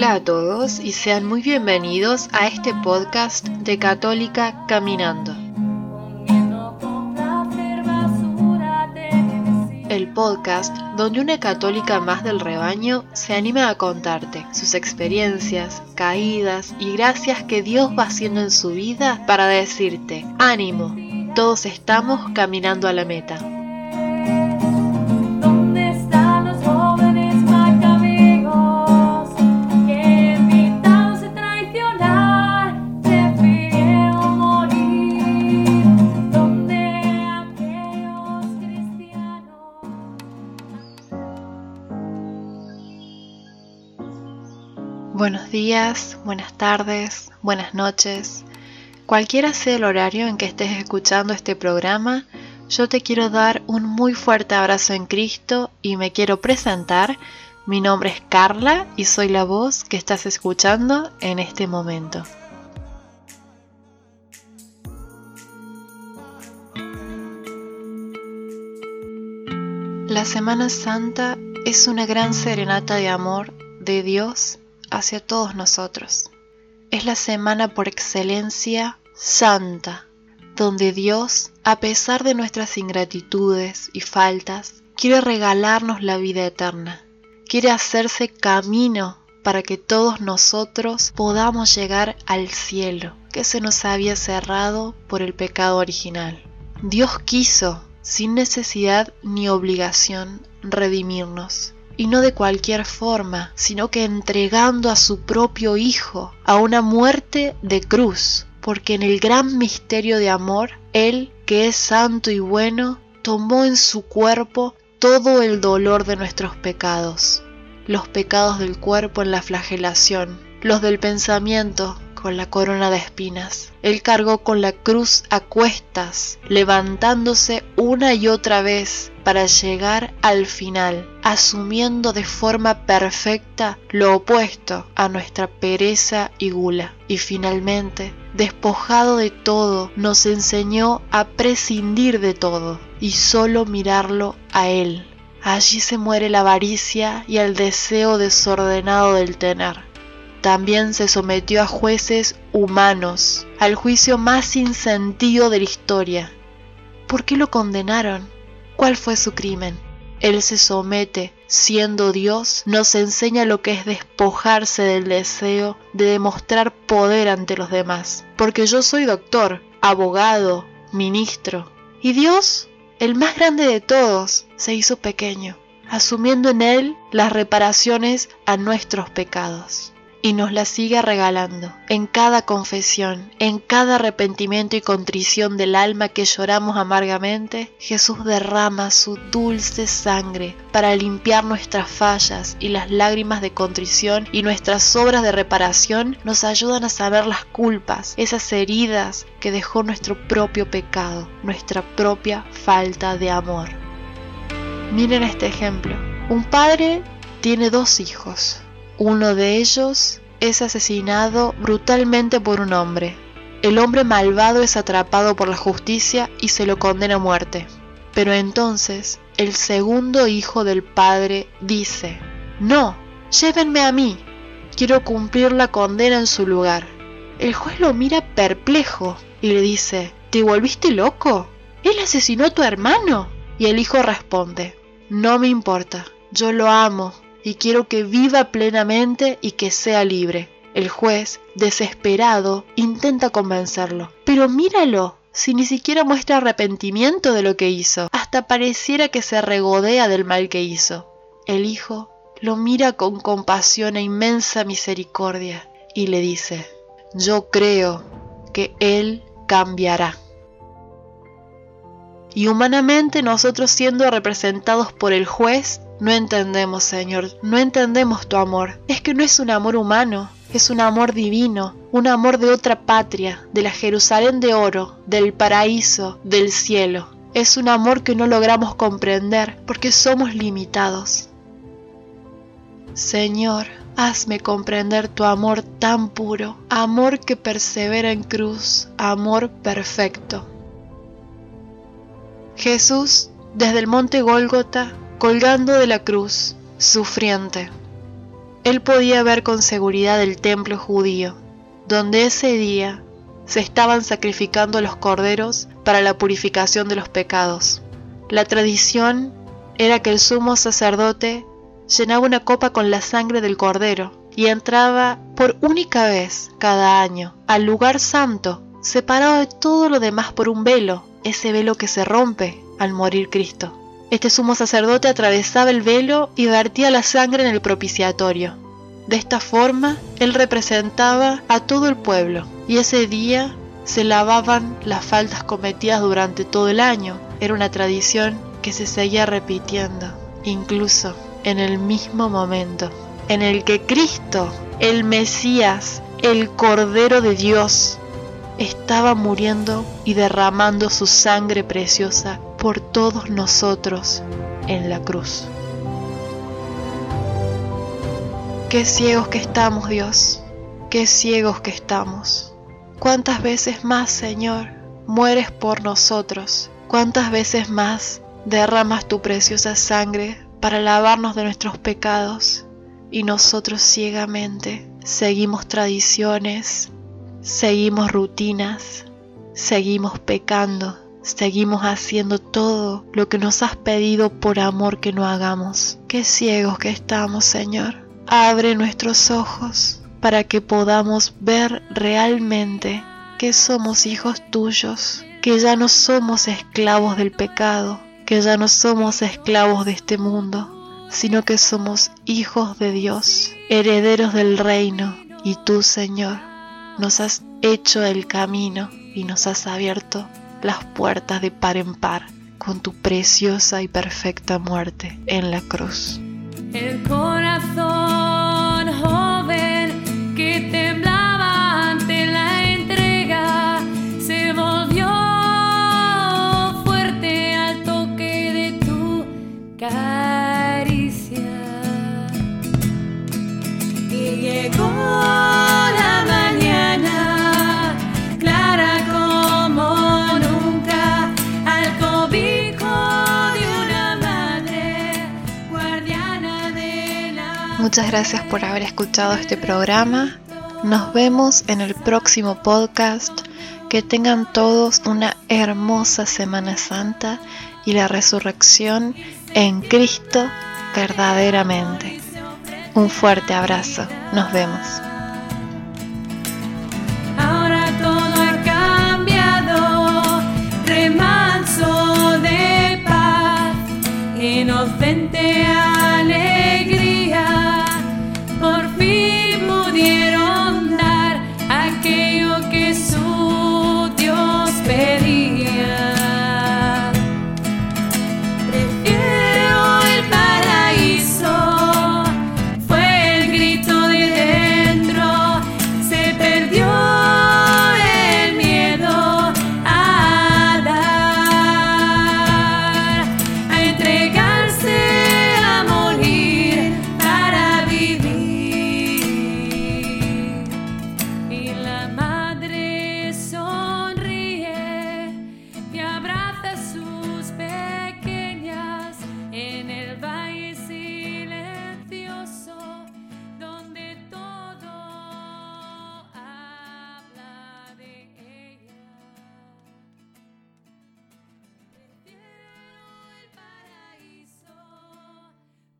Hola a todos y sean muy bienvenidos a este podcast de Católica Caminando. El podcast donde una católica más del rebaño se anima a contarte sus experiencias, caídas y gracias que Dios va haciendo en su vida para decirte, ánimo, todos estamos caminando a la meta. Buenos días, buenas tardes, buenas noches. Cualquiera sea el horario en que estés escuchando este programa, yo te quiero dar un muy fuerte abrazo en Cristo y me quiero presentar. Mi nombre es Carla y soy la voz que estás escuchando en este momento. La Semana Santa es una gran serenata de amor de Dios hacia todos nosotros. Es la semana por excelencia santa, donde Dios, a pesar de nuestras ingratitudes y faltas, quiere regalarnos la vida eterna, quiere hacerse camino para que todos nosotros podamos llegar al cielo que se nos había cerrado por el pecado original. Dios quiso, sin necesidad ni obligación, redimirnos y no de cualquier forma, sino que entregando a su propio Hijo a una muerte de cruz, porque en el gran misterio de amor, Él, que es santo y bueno, tomó en su cuerpo todo el dolor de nuestros pecados, los pecados del cuerpo en la flagelación, los del pensamiento con la corona de espinas. Él cargó con la cruz a cuestas, levantándose una y otra vez para llegar al final, asumiendo de forma perfecta lo opuesto a nuestra pereza y gula. Y finalmente, despojado de todo, nos enseñó a prescindir de todo y solo mirarlo a Él. Allí se muere la avaricia y el deseo desordenado del tener también se sometió a jueces humanos, al juicio más sin sentido de la historia. ¿Por qué lo condenaron? ¿Cuál fue su crimen? Él se somete, siendo Dios, nos enseña lo que es despojarse del deseo de demostrar poder ante los demás. Porque yo soy doctor, abogado, ministro. Y Dios, el más grande de todos, se hizo pequeño, asumiendo en Él las reparaciones a nuestros pecados y nos la sigue regalando en cada confesión, en cada arrepentimiento y contrición del alma que lloramos amargamente, Jesús derrama su dulce sangre para limpiar nuestras fallas y las lágrimas de contrición y nuestras obras de reparación nos ayudan a saber las culpas, esas heridas que dejó nuestro propio pecado, nuestra propia falta de amor. Miren este ejemplo. Un padre tiene dos hijos. Uno de ellos es asesinado brutalmente por un hombre. El hombre malvado es atrapado por la justicia y se lo condena a muerte. Pero entonces el segundo hijo del padre dice, No, llévenme a mí, quiero cumplir la condena en su lugar. El juez lo mira perplejo y le dice, ¿te volviste loco? Él asesinó a tu hermano. Y el hijo responde, No me importa, yo lo amo y quiero que viva plenamente y que sea libre. El juez, desesperado, intenta convencerlo. Pero míralo, si ni siquiera muestra arrepentimiento de lo que hizo, hasta pareciera que se regodea del mal que hizo. El hijo lo mira con compasión e inmensa misericordia y le dice, yo creo que él cambiará. Y humanamente nosotros siendo representados por el juez, no entendemos, Señor, no entendemos tu amor. Es que no es un amor humano, es un amor divino, un amor de otra patria, de la Jerusalén de oro, del paraíso, del cielo. Es un amor que no logramos comprender porque somos limitados. Señor, hazme comprender tu amor tan puro, amor que persevera en cruz, amor perfecto. Jesús, desde el monte Gólgota, colgando de la cruz, sufriente. él podía ver con seguridad el templo judío, donde ese día se estaban sacrificando los corderos para la purificación de los pecados. La tradición era que el sumo sacerdote llenaba una copa con la sangre del cordero y entraba por única vez cada año al lugar santo, separado de todo lo demás por un velo, ese velo que se rompe al morir Cristo. Este sumo sacerdote atravesaba el velo y vertía la sangre en el propiciatorio. De esta forma, él representaba a todo el pueblo y ese día se lavaban las faltas cometidas durante todo el año. Era una tradición que se seguía repitiendo, incluso en el mismo momento en el que Cristo, el Mesías, el Cordero de Dios, estaba muriendo y derramando su sangre preciosa por todos nosotros en la cruz. Qué ciegos que estamos, Dios, qué ciegos que estamos. ¿Cuántas veces más, Señor, mueres por nosotros? ¿Cuántas veces más derramas tu preciosa sangre para lavarnos de nuestros pecados? Y nosotros ciegamente seguimos tradiciones, seguimos rutinas, seguimos pecando, seguimos haciendo todo lo que nos has pedido por amor que no hagamos. Qué ciegos que estamos, Señor. Abre nuestros ojos para que podamos ver realmente que somos hijos tuyos, que ya no somos esclavos del pecado, que ya no somos esclavos de este mundo, sino que somos hijos de Dios, herederos del reino, y tú, Señor, nos has hecho el camino y nos has abierto las puertas de par en par con tu preciosa y perfecta muerte en la cruz. El corazón joven que temblaba ante la entrega se volvió fuerte al toque de tu caricia. Y llegó Muchas gracias por haber escuchado este programa. Nos vemos en el próximo podcast. Que tengan todos una hermosa Semana Santa y la resurrección en Cristo verdaderamente. Un fuerte abrazo. Nos vemos.